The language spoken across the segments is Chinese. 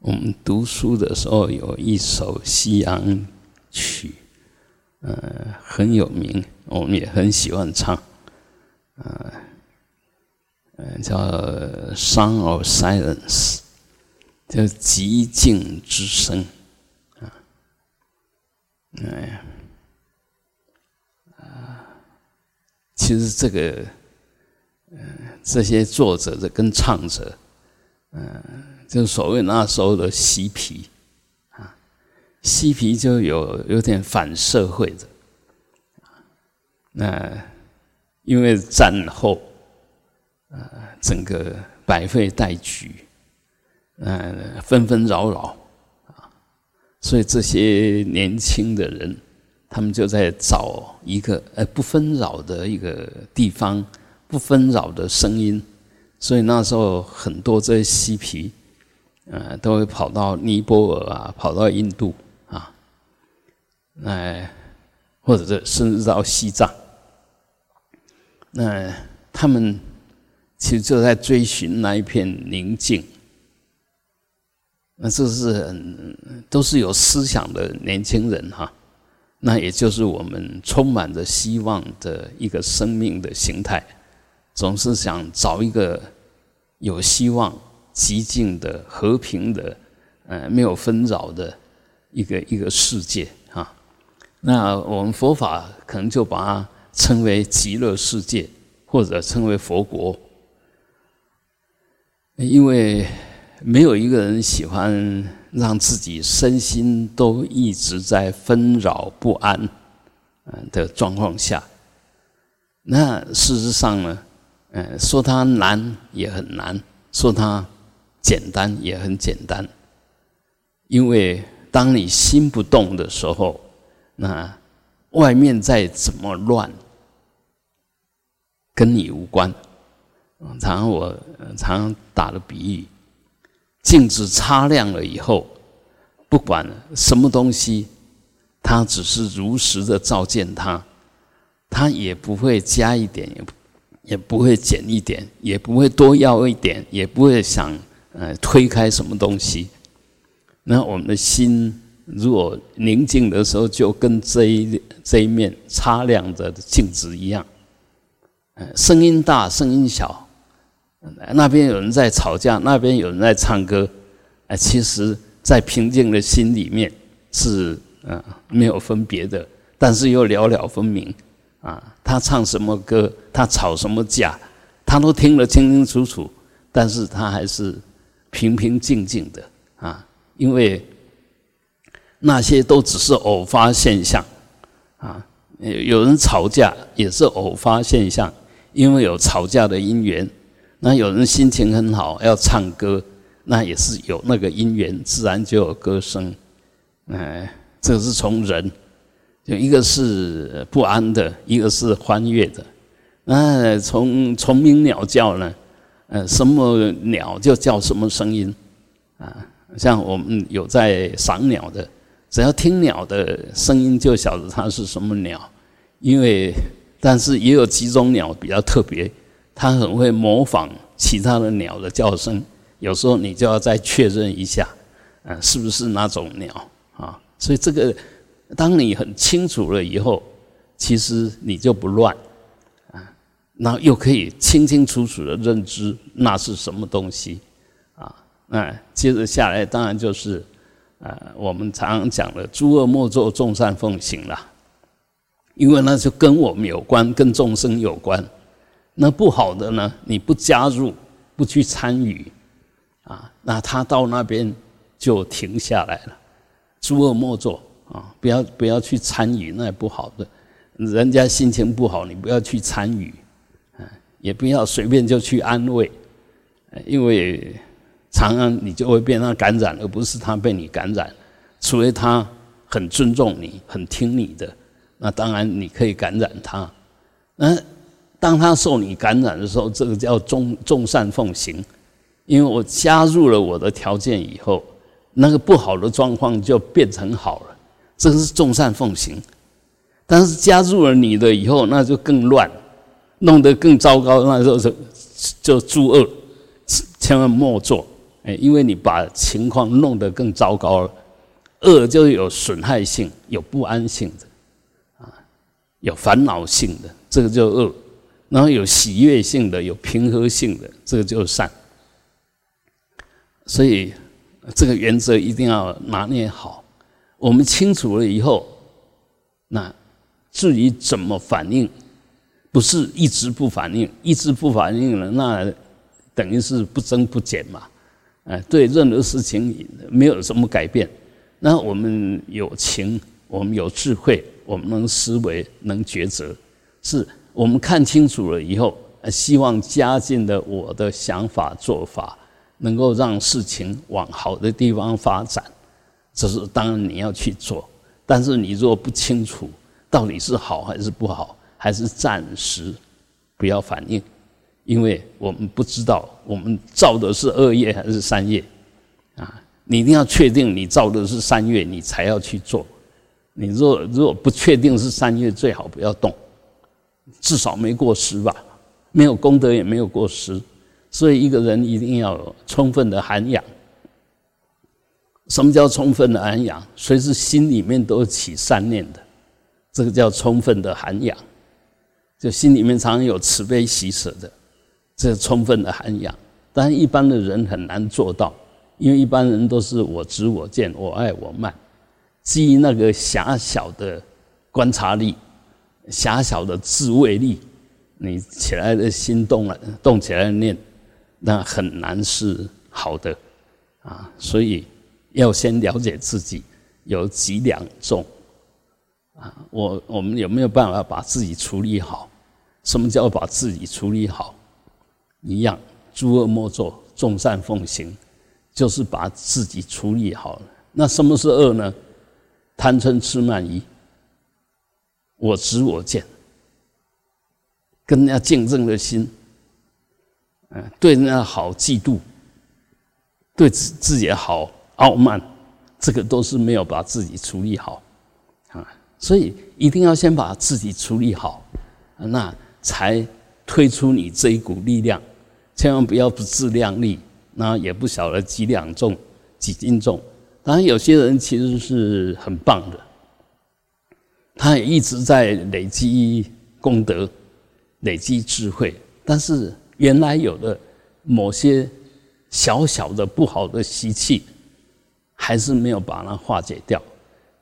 我们读书的时候有一首西洋曲，呃，很有名，我们也很喜欢唱，呃，呃，叫《Song of Silence》，叫寂静之声，啊，哎，啊，其实这个，呃，这些作者的跟唱者，嗯。就所谓那时候的嬉皮，啊，嬉皮就有有点反社会的，那因为战后，呃，整个百废待举，呃，纷纷扰扰，啊，所以这些年轻的人，他们就在找一个呃不纷扰的一个地方，不纷扰的声音，所以那时候很多这些嬉皮。呃，都会跑到尼泊尔啊，跑到印度啊，那或者是甚至到西藏，那他们其实就在追寻那一片宁静。那这是都是有思想的年轻人哈，那也就是我们充满着希望的一个生命的形态，总是想找一个有希望。极静的、和平的，呃，没有纷扰的一个一个世界啊。那我们佛法可能就把它称为极乐世界，或者称为佛国，因为没有一个人喜欢让自己身心都一直在纷扰不安的状况下。那事实上呢，嗯，说它难也很难，说它。简单也很简单，因为当你心不动的时候，那外面再怎么乱，跟你无关。常常我常常打的比喻，镜子擦亮了以后，不管什么东西，它只是如实的照见它，它也不会加一点，也也不会减一点，也不会多要一点，也不会想。呃，推开什么东西？那我们的心如果宁静的时候，就跟这一这一面擦亮的镜子一样。呃，声音大，声音小，那边有人在吵架，那边有人在唱歌。哎，其实，在平静的心里面是呃没有分别的，但是又了了分明。啊，他唱什么歌，他吵什么架，他都听得清清楚楚，但是他还是。平平静静的啊，因为那些都只是偶发现象啊。有人吵架也是偶发现象，因为有吵架的因缘。那有人心情很好要唱歌，那也是有那个因缘，自然就有歌声。哎，这是从人，就一个是不安的，一个是欢悦的。那从虫鸣鸟叫呢？呃，什么鸟就叫什么声音，啊，像我们有在赏鸟的，只要听鸟的声音就晓得它是什么鸟，因为但是也有几种鸟比较特别，它很会模仿其他的鸟的叫声，有时候你就要再确认一下，啊，是不是那种鸟啊？所以这个当你很清楚了以后，其实你就不乱。那又可以清清楚楚的认知那是什么东西，啊，那接着下来当然就是，呃，我们常常讲的“诸恶莫作，众善奉行”了，因为那就跟我们有关，跟众生有关。那不好的呢，你不加入，不去参与，啊，那他到那边就停下来了。诸恶莫作啊，不要不要去参与，那也不好的。人家心情不好，你不要去参与。也不要随便就去安慰，因为常常你就会被他感染，而不是他被你感染。除非他很尊重你、很听你的，那当然你可以感染他。那当他受你感染的时候，这个叫众众善奉行。因为我加入了我的条件以后，那个不好的状况就变成好了，这个是众善奉行。但是加入了你的以后，那就更乱。弄得更糟糕，那时候就就诸恶，千万莫做哎，因为你把情况弄得更糟糕了。恶就有损害性、有不安性的，啊，有烦恼性的，这个叫恶；然后有喜悦性的、有平和性的，这个就是善。所以这个原则一定要拿捏好。我们清楚了以后，那至于怎么反应，不是一直不反应，一直不反应了，那等于是不增不减嘛。哎，对任何事情没有什么改变。那我们有情，我们有智慧，我们能思维，能抉择，是我们看清楚了以后，希望加进的我的想法做法，能够让事情往好的地方发展。这是当然你要去做，但是你若不清楚到底是好还是不好，还是暂时不要反应，因为我们不知道我们造的是恶业还是善业啊。你一定要确定你造的是三业，你才要去做。你若如果不确定是三月，最好不要动，至少没过失吧。没有功德也没有过失，所以一个人一定要有充分的涵养。什么叫充分的涵养？随时心里面都起善念的，这个叫充分的涵养。就心里面常常有慈悲喜舍的，这充分的涵养。但一般的人很难做到。因为一般人都是我执我见我爱我慢，基于那个狭小的观察力、狭小的自卫力，你起来的心动了，动起来的念，那很难是好的啊。所以要先了解自己有几两重啊。我我们有没有办法把自己处理好？什么叫把自己处理好？一样，诸恶莫作，众善奉行。就是把自己处理好了。那什么是恶呢？贪嗔痴慢疑，我执我见，跟人家竞争的心，嗯，对人家好嫉妒，对自自己好傲慢，这个都是没有把自己处理好啊。所以一定要先把自己处理好，那才推出你这一股力量。千万不要不自量力。那也不晓得几两重、几斤重。当然，有些人其实是很棒的，他也一直在累积功德、累积智慧。但是，原来有的某些小小的不好的习气，还是没有把它化解掉。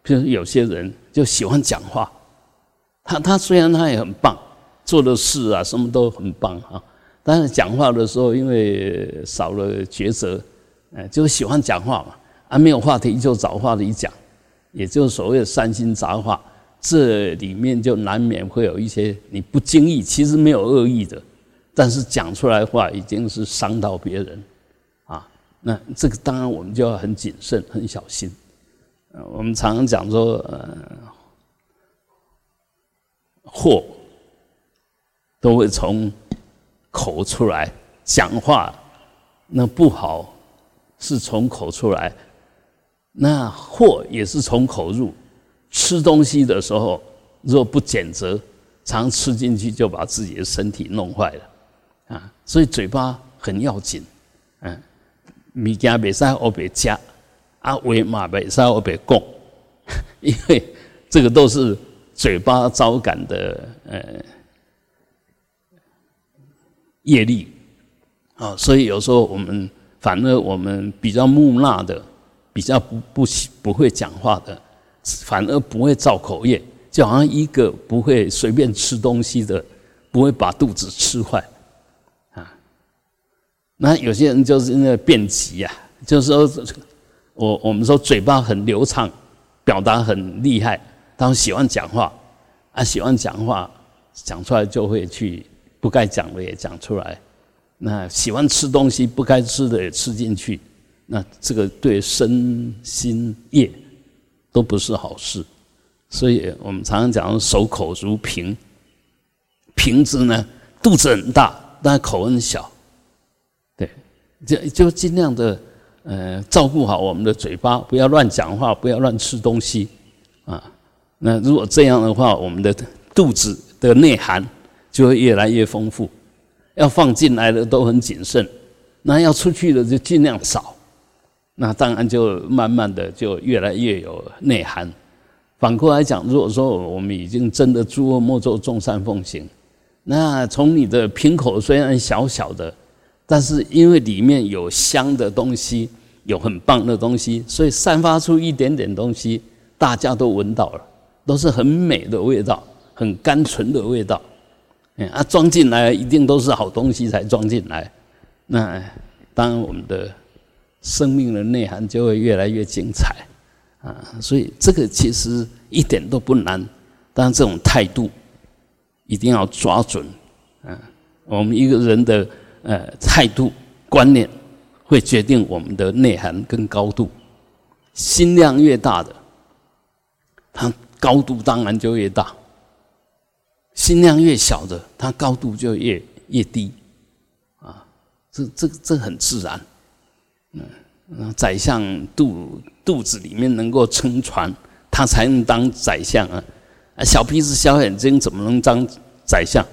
比如有些人就喜欢讲话，他他虽然他也很棒，做的事啊什么都很棒啊。但是讲话的时候，因为少了抉择，哎，就喜欢讲话嘛，啊，没有话题就找话题讲，也就是所谓的三心杂话，这里面就难免会有一些你不经意，其实没有恶意的，但是讲出来话已经是伤到别人，啊，那这个当然我们就要很谨慎、很小心。我们常常讲说，呃，祸都会从。口出来讲话，那不好，是从口出来。那祸也是从口入。吃东西的时候，若不拣择，常吃进去就把自己的身体弄坏了啊。所以嘴巴很要紧。嗯，米加别塞我别加，啊为马别塞我别供，因为这个都是嘴巴招感的呃。业力啊，所以有时候我们反而我们比较木讷的，比较不不不会讲话的，反而不会造口业，就好像一个不会随便吃东西的，不会把肚子吃坏啊。那有些人就是那个变急呀，就是说我我们说嘴巴很流畅，表达很厉害，他们喜欢讲话啊，喜欢讲话，讲出来就会去。不该讲的也讲出来，那喜欢吃东西不该吃的也吃进去，那这个对身心业都不是好事。所以我们常常讲守口如瓶，瓶子呢肚子很大，但口很小，对，就就尽量的呃照顾好我们的嘴巴，不要乱讲话，不要乱吃东西啊。那如果这样的话，我们的肚子的内涵。就会越来越丰富，要放进来的都很谨慎，那要出去的就尽量少。那当然就慢慢的就越来越有内涵。反过来讲，如果说我们已经真的诸恶莫作，众善奉行，那从你的瓶口虽然小小的，但是因为里面有香的东西，有很棒的东西，所以散发出一点点东西，大家都闻到了，都是很美的味道，很甘醇的味道。啊，装进来一定都是好东西才装进来。那当然，我们的生命的内涵就会越来越精彩。啊，所以这个其实一点都不难，但这种态度一定要抓准。嗯，我们一个人的呃态度观念，会决定我们的内涵跟高度。心量越大的，它高度当然就越大；心量越小的，它高度就越越低。啊，这这这很自然。嗯。宰相肚肚子里面能够撑船，他才能当宰相啊！小鼻子小眼睛怎么能当宰相？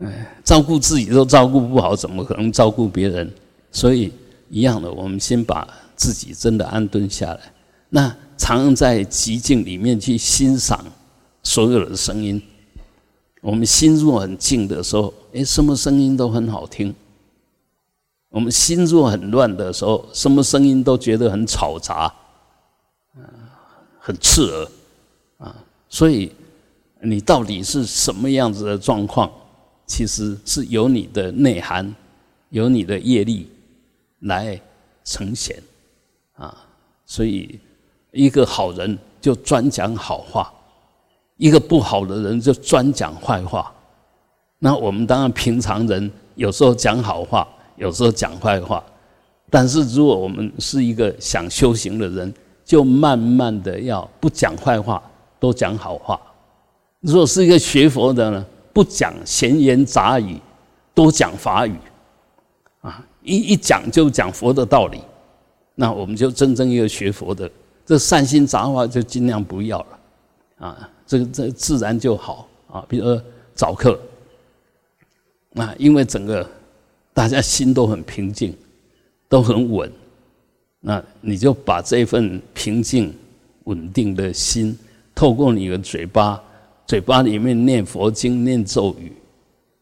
哎，照顾自己都照顾不好，怎么可能照顾别人？所以一样的，我们先把自己真的安顿下来。那常在寂静里面去欣赏所有的声音。我们心若很静的时候，哎，什么声音都很好听。我们心若很乱的时候，什么声音都觉得很吵杂，啊，很刺耳，啊，所以你到底是什么样子的状况，其实是由你的内涵，由你的业力来呈现，啊，所以一个好人就专讲好话，一个不好的人就专讲坏话。那我们当然平常人有时候讲好话。有时候讲坏话，但是如果我们是一个想修行的人，就慢慢的要不讲坏话，多讲好话。如果是一个学佛的呢，不讲闲言杂语，多讲法语，啊，一一讲就讲佛的道理，那我们就真正一个学佛的，这善心杂话就尽量不要了，啊，这个这自然就好啊。比如说早课，啊，因为整个。大家心都很平静，都很稳，那你就把这份平静、稳定的心，透过你的嘴巴，嘴巴里面念佛经、念咒语，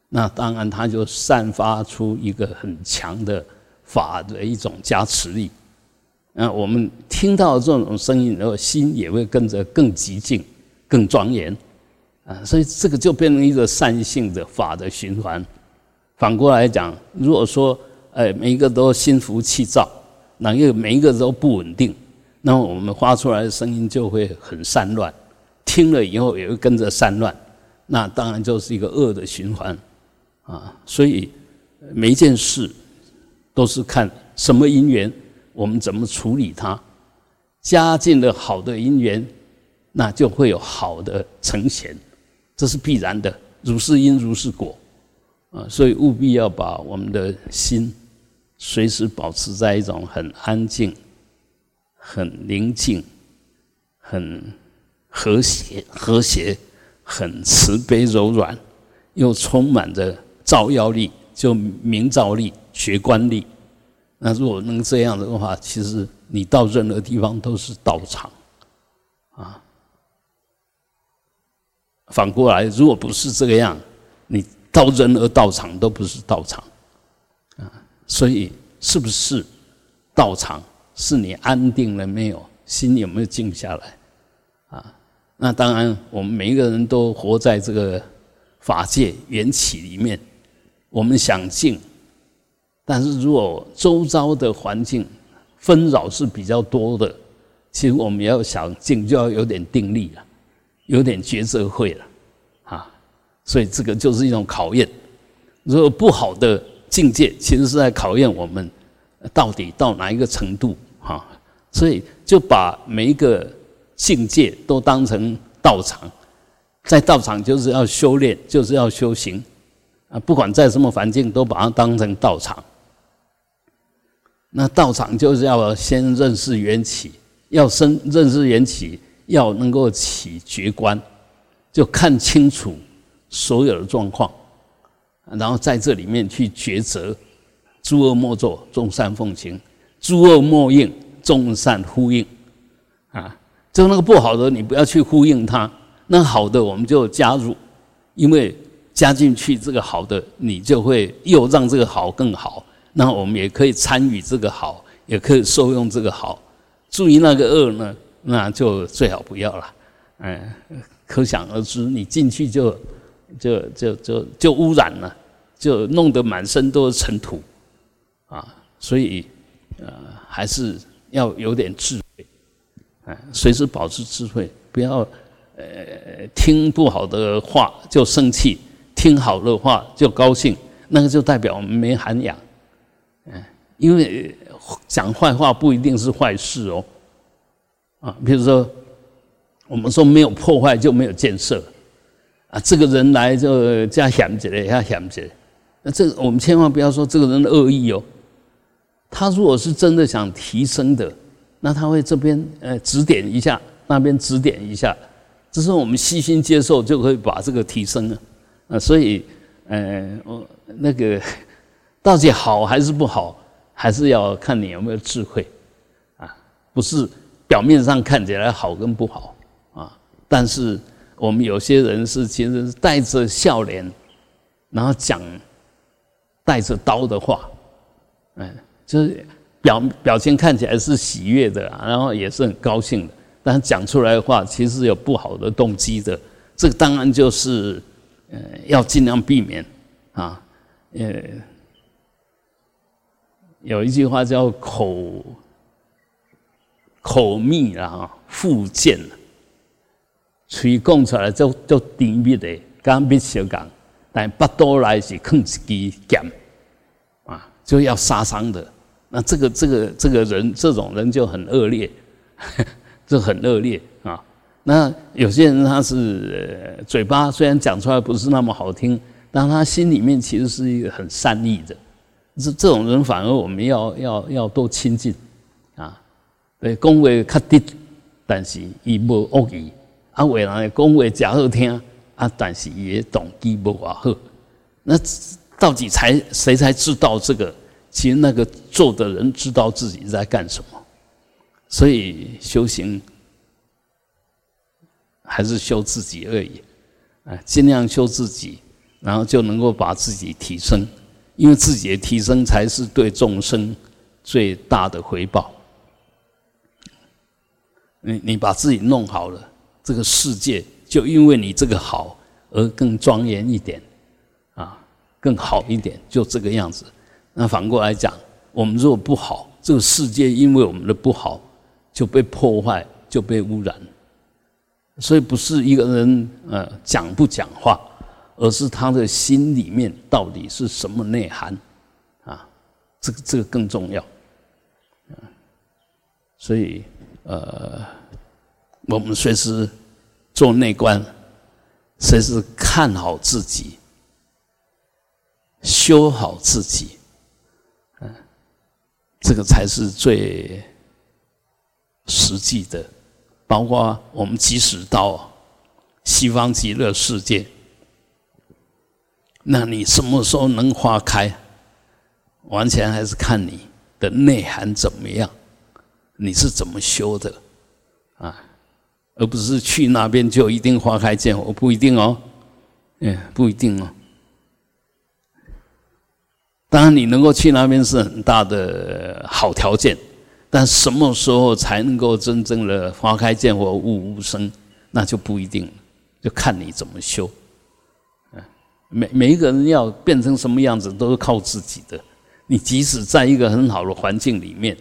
那当然它就散发出一个很强的法的一种加持力。那我们听到这种声音，然后心也会跟着更极静、更庄严。啊，所以这个就变成一个善性的法的循环。反过来讲，如果说，哎，每一个都心浮气躁，哪一个每一个都不稳定，那么我们发出来的声音就会很散乱，听了以后也会跟着散乱，那当然就是一个恶的循环，啊，所以每一件事都是看什么因缘，我们怎么处理它，加进了好的因缘，那就会有好的呈现，这是必然的，如是因如是果。啊，所以务必要把我们的心随时保持在一种很安静、很宁静、很和谐、和谐、很慈悲柔软，又充满着照耀力，就明照力、觉观力。那如果能这样的话，其实你到任何地方都是道场啊。反过来，如果不是这个样，你。到人而道场都不是道场，啊，所以是不是道场是你安定了没有？心有没有静下来？啊，那当然，我们每一个人都活在这个法界缘起里面，我们想静，但是如果周遭的环境纷扰是比较多的，其实我们要想静，就要有点定力了，有点觉者会了。啊所以这个就是一种考验。如果不好的境界，其实是在考验我们到底到哪一个程度哈。所以就把每一个境界都当成道场，在道场就是要修炼，就是要修行啊。不管在什么环境，都把它当成道场。那道场就是要先认识缘起，要深认识缘起，要能够起觉观，就看清楚。所有的状况，然后在这里面去抉择，诸恶莫作，众善奉行；诸恶莫应，众善呼应。啊，就那个不好的，你不要去呼应它；那好的，我们就加入，因为加进去这个好的，你就会又让这个好更好。那我们也可以参与这个好，也可以受用这个好。注意那个恶呢，那就最好不要了。嗯，可想而知，你进去就就就就就污染了，就弄得满身都是尘土啊。所以呃，还是要有点智慧，哎，随时保持智慧，不要呃听不好的话就生气，听好的话就高兴，那个就代表我们没涵养。嗯，因为讲坏话不一定是坏事哦，啊，比如说我们说没有破坏就没有建设，啊，这个人来就加想起来，加嫌起来，那这个我们千万不要说这个人的恶意哦，他如果是真的想提升的，那他会这边呃指点一下，那边指点一下，只是我们悉心接受就可以把这个提升了，啊，所以呃我那个。到底好还是不好，还是要看你有没有智慧，啊，不是表面上看起来好跟不好啊。但是我们有些人是其实是带着笑脸，然后讲带着刀的话，嗯，就是表表情看起来是喜悦的，然后也是很高兴的，但讲出来的话其实有不好的动机的。这个当然就是呃要尽量避免啊，呃。有一句话叫“口口蜜啊，腹贱”，嘴讲出来就就甜蜜的，刚必小讲，但不多来是控制机减啊，就要杀伤的。那这个这个这个人，这种人就很恶劣，就很恶劣啊。那有些人他是嘴巴虽然讲出来不是那么好听，但他心里面其实是一个很善意的。这这种人反而我们要要要多亲近，对，讲话较直，但是伊无恶意，啊，为人讲话假好听，啊，但是也动机无偌好，那到底才谁才知道这个？其实那个做的人知道自己在干什么，所以修行还是修自己而已，啊，尽量修自己，然后就能够把自己提升。因为自己的提升才是对众生最大的回报。你你把自己弄好了，这个世界就因为你这个好而更庄严一点，啊，更好一点，就这个样子。那反过来讲，我们如果不好，这个世界因为我们的不好就被破坏，就被污染。所以不是一个人呃讲不讲话。而是他的心里面到底是什么内涵啊？这个这个更重要。所以呃，我们随时做内观，随时看好自己，修好自己，嗯，这个才是最实际的。包括我们即使到西方极乐世界。那你什么时候能花开？完全还是看你的内涵怎么样，你是怎么修的啊？而不是去那边就一定花开见火，不一定哦，嗯，不一定哦。当然，你能够去那边是很大的好条件，但什么时候才能够真正的花开见火、悟无生，那就不一定了，就看你怎么修。嗯每每一个人要变成什么样子，都是靠自己的。你即使在一个很好的环境里面，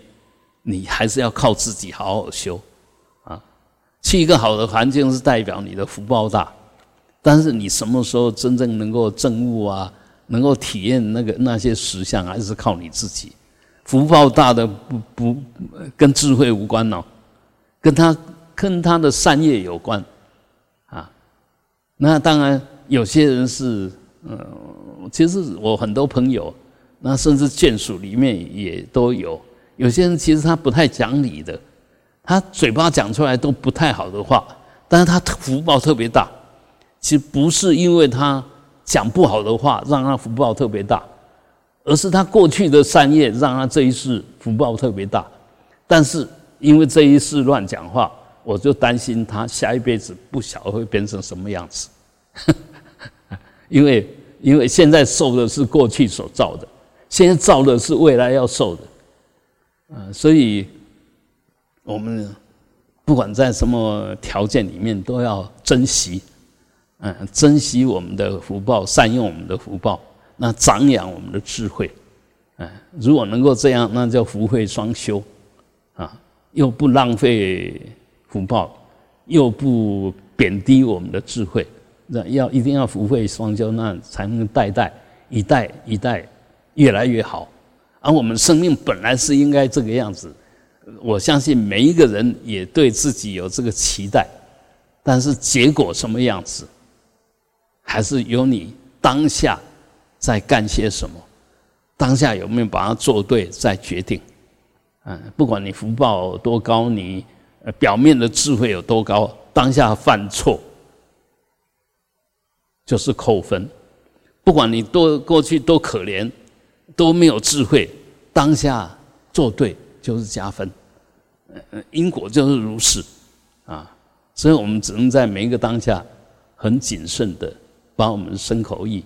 你还是要靠自己好好修啊。去一个好的环境是代表你的福报大，但是你什么时候真正能够证悟啊，能够体验那个那些实相，还是靠你自己。福报大的不不跟智慧无关哦，跟他跟他的善业有关啊。那当然。有些人是，嗯，其实我很多朋友，那甚至眷属里面也都有。有些人其实他不太讲理的，他嘴巴讲出来都不太好的话，但是他福报特别大。其实不是因为他讲不好的话让他福报特别大，而是他过去的善业让他这一世福报特别大，但是因为这一世乱讲话，我就担心他下一辈子不晓得会变成什么样子，因为因为现在受的是过去所造的，现在造的是未来要受的，啊，所以我们不管在什么条件里面都要珍惜，嗯，珍惜我们的福报，善用我们的福报。那长养我们的智慧，哎，如果能够这样，那叫福慧双修，啊，又不浪费福报，又不贬低我们的智慧，那要一定要福慧双修，那才能代代一代一代越来越好。而我们生命本来是应该这个样子，我相信每一个人也对自己有这个期待，但是结果什么样子，还是由你当下。在干些什么？当下有没有把它做对，再决定。嗯，不管你福报多高，你表面的智慧有多高，当下犯错就是扣分。不管你多过去多可怜，都没有智慧，当下做对就是加分。因果就是如是啊，所以我们只能在每一个当下很谨慎的把我们的身口意。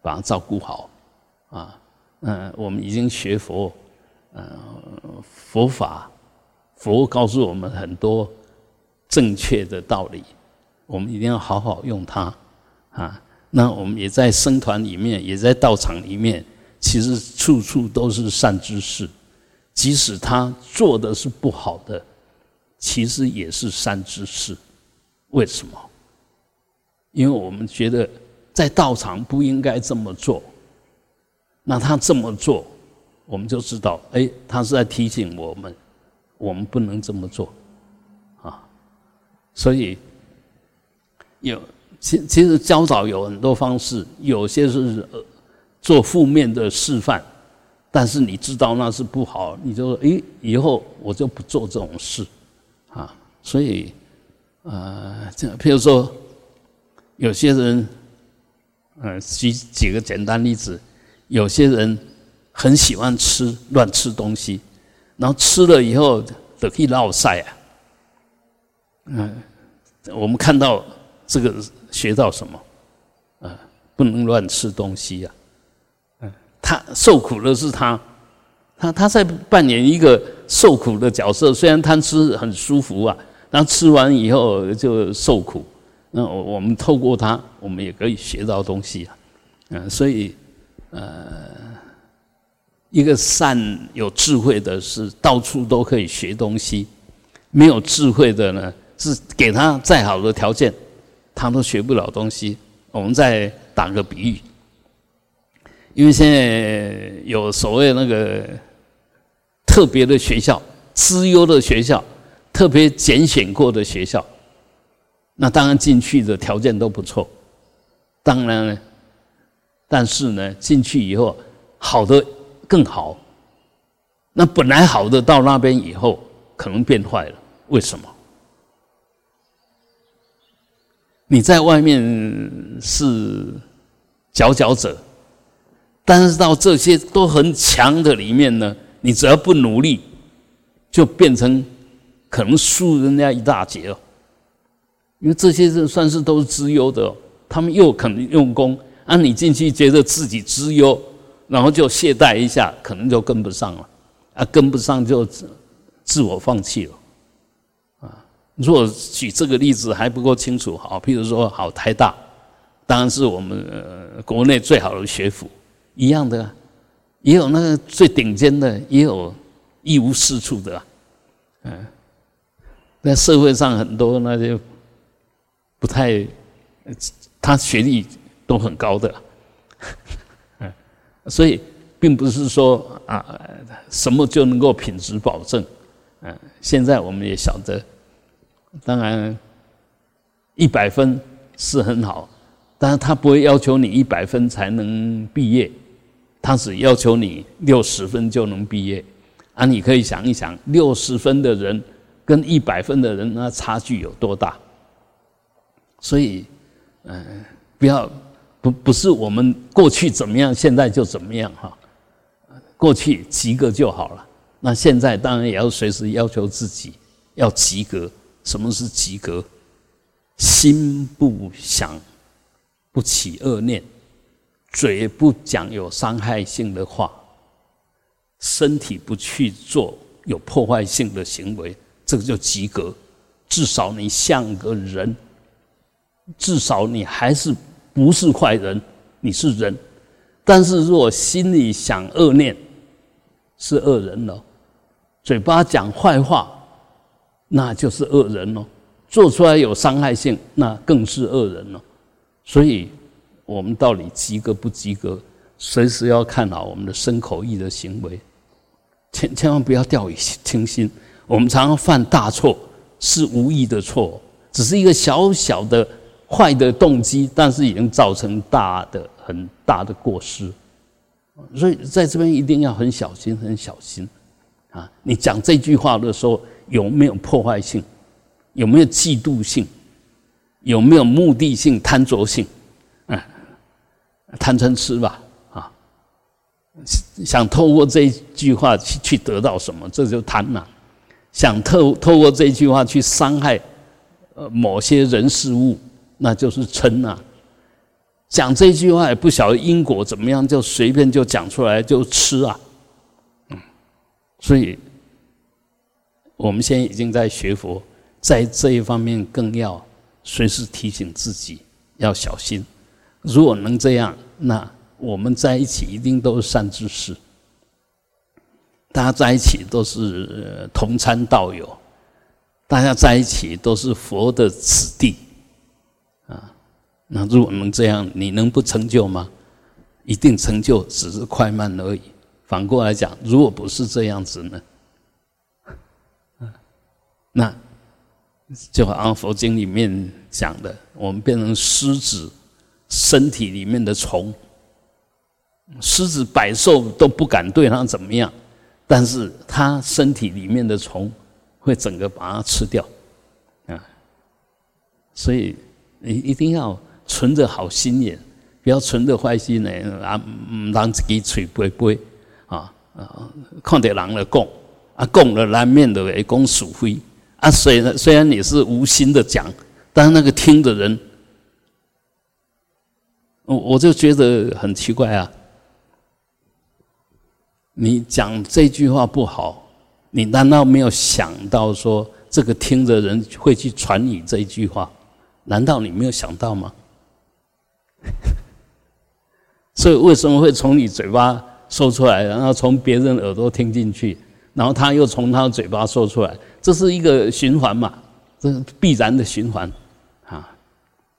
把它照顾好，啊，嗯，我们已经学佛，嗯，佛法，佛告诉我们很多正确的道理，我们一定要好好用它，啊，那我们也在僧团里面，也在道场里面，其实处处都是善知识，即使他做的是不好的，其实也是善知识，为什么？因为我们觉得。在道场不应该这么做，那他这么做，我们就知道，哎，他是在提醒我们，我们不能这么做，啊，所以有其其实教导有很多方式，有些是做负面的示范，但是你知道那是不好，你就说，哎，以后我就不做这种事，啊，所以，呃，这譬如说，有些人。嗯，举几个简单例子，有些人很喜欢吃乱吃东西，然后吃了以后得以落晒啊。嗯，我们看到这个学到什么？啊，不能乱吃东西呀。他受苦的是他，他他在扮演一个受苦的角色，虽然贪吃很舒服啊，然后吃完以后就受苦。那我我们透过他，我们也可以学到东西啊，嗯，所以呃，一个善有智慧的是到处都可以学东西，没有智慧的呢，是给他再好的条件，他都学不了东西。我们再打个比喻，因为现在有所谓那个特别的学校、资优的学校、特别拣选过的学校。那当然进去的条件都不错，当然呢，但是呢，进去以后好的更好。那本来好的到那边以后可能变坏了，为什么？你在外面是佼佼者，但是到这些都很强的里面呢，你只要不努力，就变成可能输人家一大截了。因为这些是算是都是资优的，他们又肯用功，啊，你进去觉得自己资优，然后就懈怠一下，可能就跟不上了，啊，跟不上就自自我放弃了，啊，如果举这个例子还不够清楚，好，譬如说好台大，当然是我们国内最好的学府，一样的，也有那个最顶尖的，也有一无是处的，嗯，在社会上很多那些。不太，他学历都很高的，嗯，所以并不是说啊什么就能够品质保证，嗯，现在我们也晓得，当然一百分是很好，但是他不会要求你一百分才能毕业，他只要求你六十分就能毕业，啊，你可以想一想，六十分的人跟一百分的人那差距有多大？所以，嗯，不要不不是我们过去怎么样，现在就怎么样哈，过去及格就好了，那现在当然也要随时要求自己要及格。什么是及格？心不想不起恶念，嘴不讲有伤害性的话，身体不去做有破坏性的行为，这个就及格。至少你像个人，至少你还是不是坏人，你是人。但是如果心里想恶念，是恶人了；嘴巴讲坏话，那就是恶人了；做出来有伤害性，那更是恶人了。所以，我们到底及格不及格，随时要看好我们的身口意的行为，千千万不要掉以轻心。我们常常犯大错。是无意的错，只是一个小小的坏的动机，但是已经造成大的很大的过失，所以在这边一定要很小心，很小心啊！你讲这句话的时候有没有破坏性？有没有嫉妒性？有没有目的性、贪着性？贪嗔痴吧，啊，想透过这一句话去去得到什么，这就贪了。想透透过这句话去伤害呃某些人事物，那就是嗔啊。讲这句话也不晓得因果怎么样，就随便就讲出来就吃啊。嗯，所以我们现在已经在学佛，在这一方面更要随时提醒自己要小心。如果能这样，那我们在一起一定都是善知识。大家在一起都是同参道友，大家在一起都是佛的子弟，啊，那如果能这样，你能不成就吗？一定成就，只是快慢而已。反过来讲，如果不是这样子呢？那就好像佛经里面讲的，我们变成狮子身体里面的虫，狮子百兽都不敢对它怎么样。但是它身体里面的虫会整个把它吃掉，啊，所以你一定要存着好心眼，不要存着坏心眼啊，让自己嘴不会啊啊，看到人了讲啊，讲了难免的会讲是非啊。虽然虽然你是无心的讲，但是那个听的人，我我就觉得很奇怪啊。你讲这句话不好，你难道没有想到说这个听的人会去传你这一句话？难道你没有想到吗？所以为什么会从你嘴巴说出来，然后从别人耳朵听进去，然后他又从他嘴巴说出来？这是一个循环嘛？这是必然的循环啊！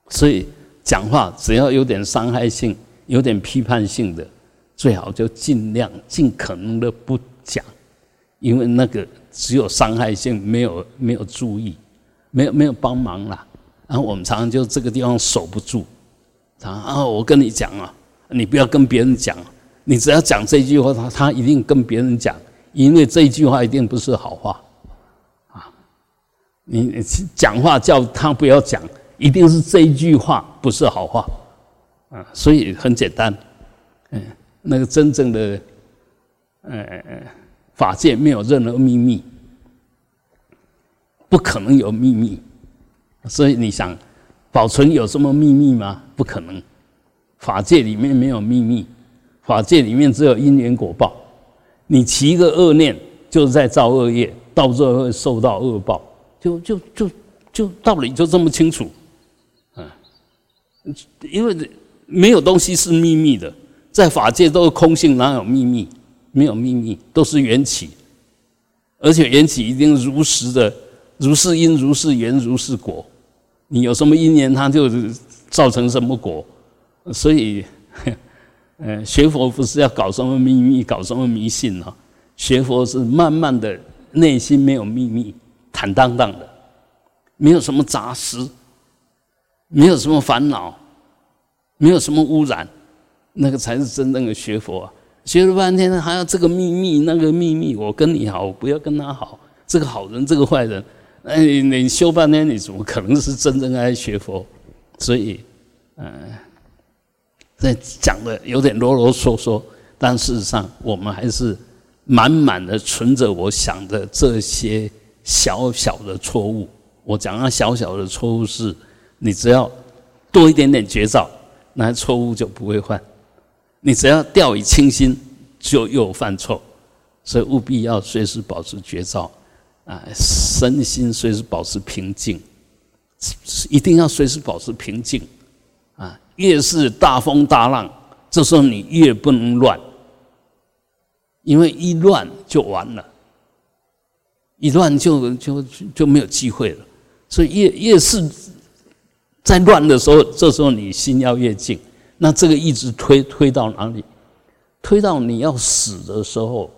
所以讲话只要有点伤害性、有点批判性的。最好就尽量尽可能的不讲，因为那个只有伤害性，没有没有注意，没有没有帮忙啦。然后我们常常就这个地方守不住，啊，我跟你讲啊，你不要跟别人讲，你只要讲这句话，他他一定跟别人讲，因为这句话一定不是好话，啊，你讲话叫他不要讲，一定是这一句话不是好话，啊，所以很简单，嗯。那个真正的，呃，法界没有任何秘密，不可能有秘密，所以你想保存有什么秘密吗？不可能，法界里面没有秘密，法界里面只有因缘果报。你起一个恶念，就是在造恶业，到最后会受到恶报，就就就就道理就这么清楚，因为没有东西是秘密的。在法界都是空性，哪有秘密？没有秘密，都是缘起，而且缘起一定如实的，如是因，如是缘，如是果。你有什么因缘，它就造成什么果。所以，呃，学佛不是要搞什么秘密，搞什么迷信啊？学佛是慢慢的，内心没有秘密，坦荡荡的，没有什么杂事，没有什么烦恼，没有什么污染。那个才是真正的学佛，啊。学了半天还要这个秘密那个秘密，我跟你好，我不要跟他好，这个好人这个坏人，哎，你修半天你怎么可能是真正爱学佛？所以，嗯，在讲的有点啰啰嗦嗦，但事实上，我们还是满满的存着我想的这些小小的错误。我讲那小小的错误是，你只要多一点点绝招，那错误就不会犯。你只要掉以轻心，就又犯错。所以务必要随时保持绝招，啊，身心随时保持平静，一定要随时保持平静。啊，越是大风大浪，这时候你越不能乱。因为一乱就完了，一乱就就就没有机会了。所以越越是在乱的时候，这时候你心要越静。那这个一直推推到哪里？推到你要死的时候，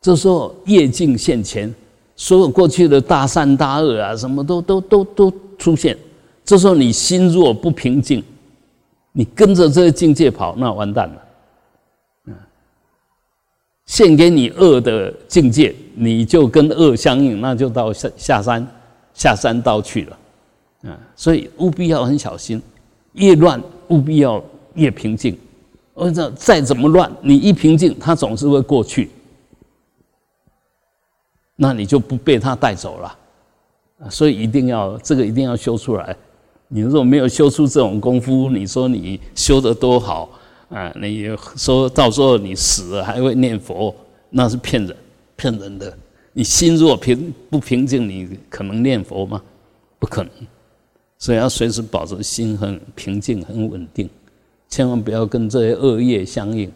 这时候业境现前，所有过去的大善大恶啊，什么都都都都出现。这时候你心若不平静，你跟着这个境界跑，那完蛋了。嗯献给你恶的境界，你就跟恶相应，那就到下下山下山道去了，啊，所以务必要很小心，越乱务必要越平静。我者再怎么乱，你一平静，它总是会过去，那你就不被它带走了。所以一定要这个一定要修出来。你如果没有修出这种功夫，你说你修的多好？啊，你说到时候你死了还会念佛，那是骗人，骗人的。你心若平不平静，你可能念佛吗？不可能。所以要随时保持心很平静、很稳定，千万不要跟这些恶业相应。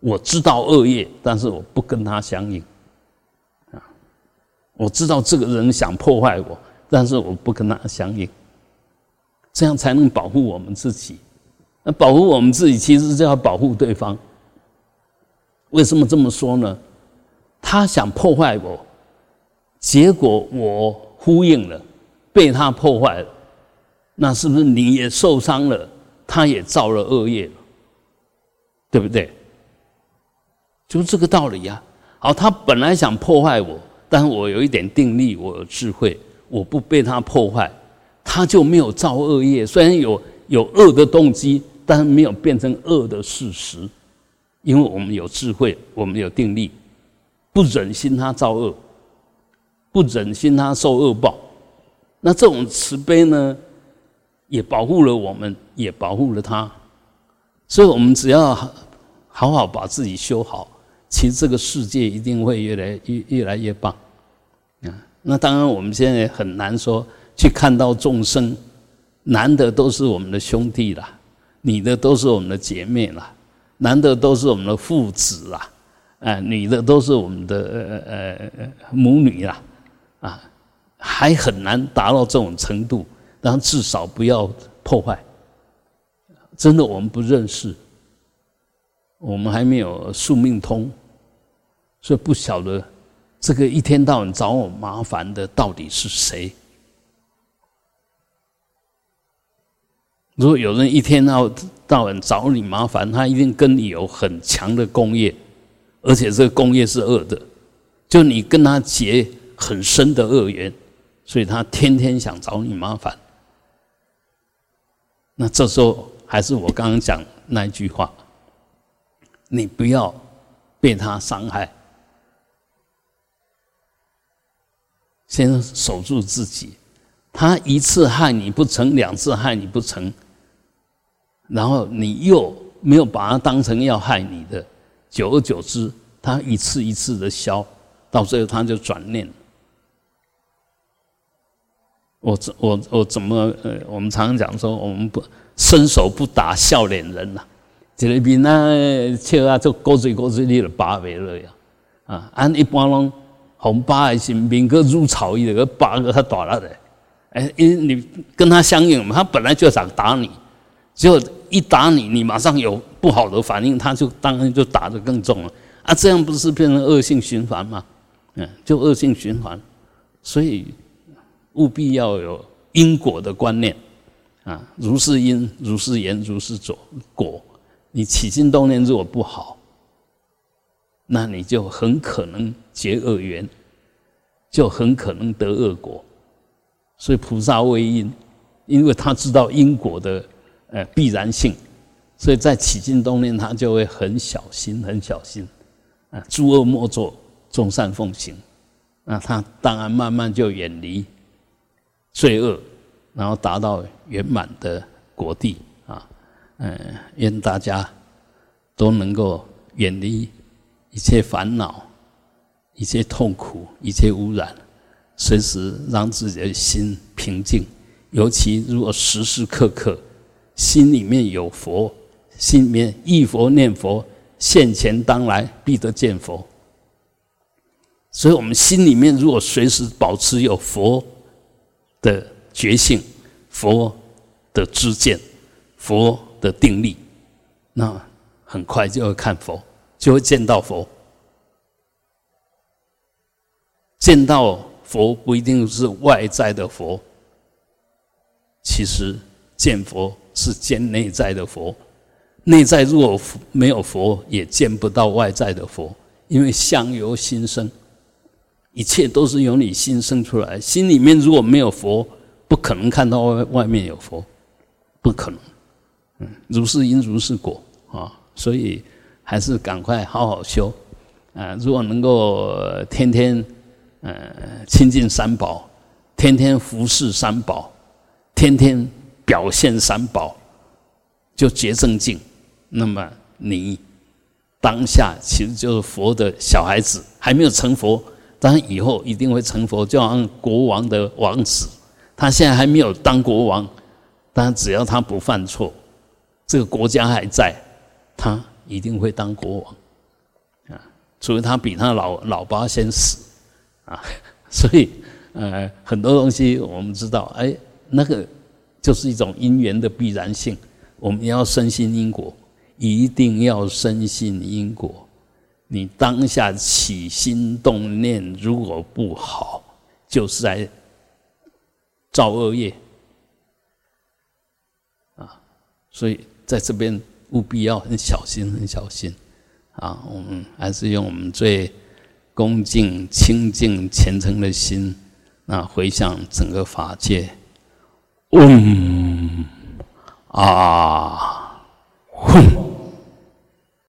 我知道恶业，但是我不跟他相应。啊，我知道这个人想破坏我，但是我不跟他相应，这样才能保护我们自己。那保护我们自己，其实就要保护对方。为什么这么说呢？他想破坏我，结果我呼应了，被他破坏了，那是不是你也受伤了？他也造了恶业了，对不对？就这个道理呀。好，他本来想破坏我，但我有一点定力，我有智慧，我不被他破坏，他就没有造恶业。虽然有有恶的动机。但是没有变成恶的事实，因为我们有智慧，我们有定力，不忍心他造恶，不忍心他受恶报。那这种慈悲呢，也保护了我们，也保护了他。所以，我们只要好好把自己修好，其实这个世界一定会越来越越来越棒。啊，那当然我们现在很难说去看到众生，难得都是我们的兄弟啦。女的都是我们的姐妹啦，男的都是我们的父子啦，哎，女的都是我们的呃呃母女啦，啊，还很难达到这种程度，但至少不要破坏。真的，我们不认识，我们还没有宿命通，所以不晓得这个一天到晚找我麻烦的到底是谁。如果有人一天到到晚找你麻烦，他一定跟你有很强的工业，而且这个工业是恶的，就你跟他结很深的恶缘，所以他天天想找你麻烦。那这时候还是我刚刚讲那一句话，你不要被他伤害，先守住自己。他一次害你不成，两次害你不成。然后你又没有把他当成要害你的，久而久之，他一次一次的消，到最后他就转念。我怎我我怎么呃，我们常常讲说，我们不伸手不打笑脸人呐，这里边那切啊，就勾嘴勾嘴里的疤没了呀，啊，按一般人红疤还是面个如草一，个疤个他打了的，哎，因为你跟他相应嘛，他本来就想打你。结果一打你，你马上有不好的反应，他就当然就打得更重了啊！这样不是变成恶性循环吗？嗯，就恶性循环，所以务必要有因果的观念啊！如是因，如是言，如是果。果，你起心动念如果不好，那你就很可能结恶缘，就很可能得恶果。所以菩萨为因，因为他知道因果的。呃，必然性，所以在起心动念，他就会很小心，很小心啊，诸恶莫作，众善奉行。那他当然慢慢就远离罪恶，然后达到圆满的果地啊。嗯，愿大家都能够远离一切烦恼、一切痛苦、一切污染，随时让自己的心平静。尤其如果时时刻刻心里面有佛。心里面忆佛念佛，现前当来必得见佛。所以，我们心里面如果随时保持有佛的觉性、佛的知见、佛的定力，那很快就会看佛，就会见到佛。见到佛不一定是外在的佛，其实见佛是见内在的佛。内在若没有佛，也见不到外在的佛，因为相由心生，一切都是由你心生出来。心里面如果没有佛，不可能看到外外面有佛，不可能。嗯，如是因如是果啊，所以还是赶快好好修啊！如果能够天天呃亲近三宝，天天服侍三宝，天天表现三宝，就结正境。那么你当下其实就是佛的小孩子，还没有成佛，当然以后一定会成佛，就好像国王的王子，他现在还没有当国王，但只要他不犯错，这个国家还在，他一定会当国王啊！除非他比他老老爸先死啊！所以呃，很多东西我们知道，哎，那个就是一种因缘的必然性，我们要深信因果。一定要深信因果。你当下起心动念，如果不好，就是在造恶业啊！所以在这边务必要很小心，很小心啊！我们还是用我们最恭敬、清净、虔诚的心，那回向整个法界。嗡啊，吽。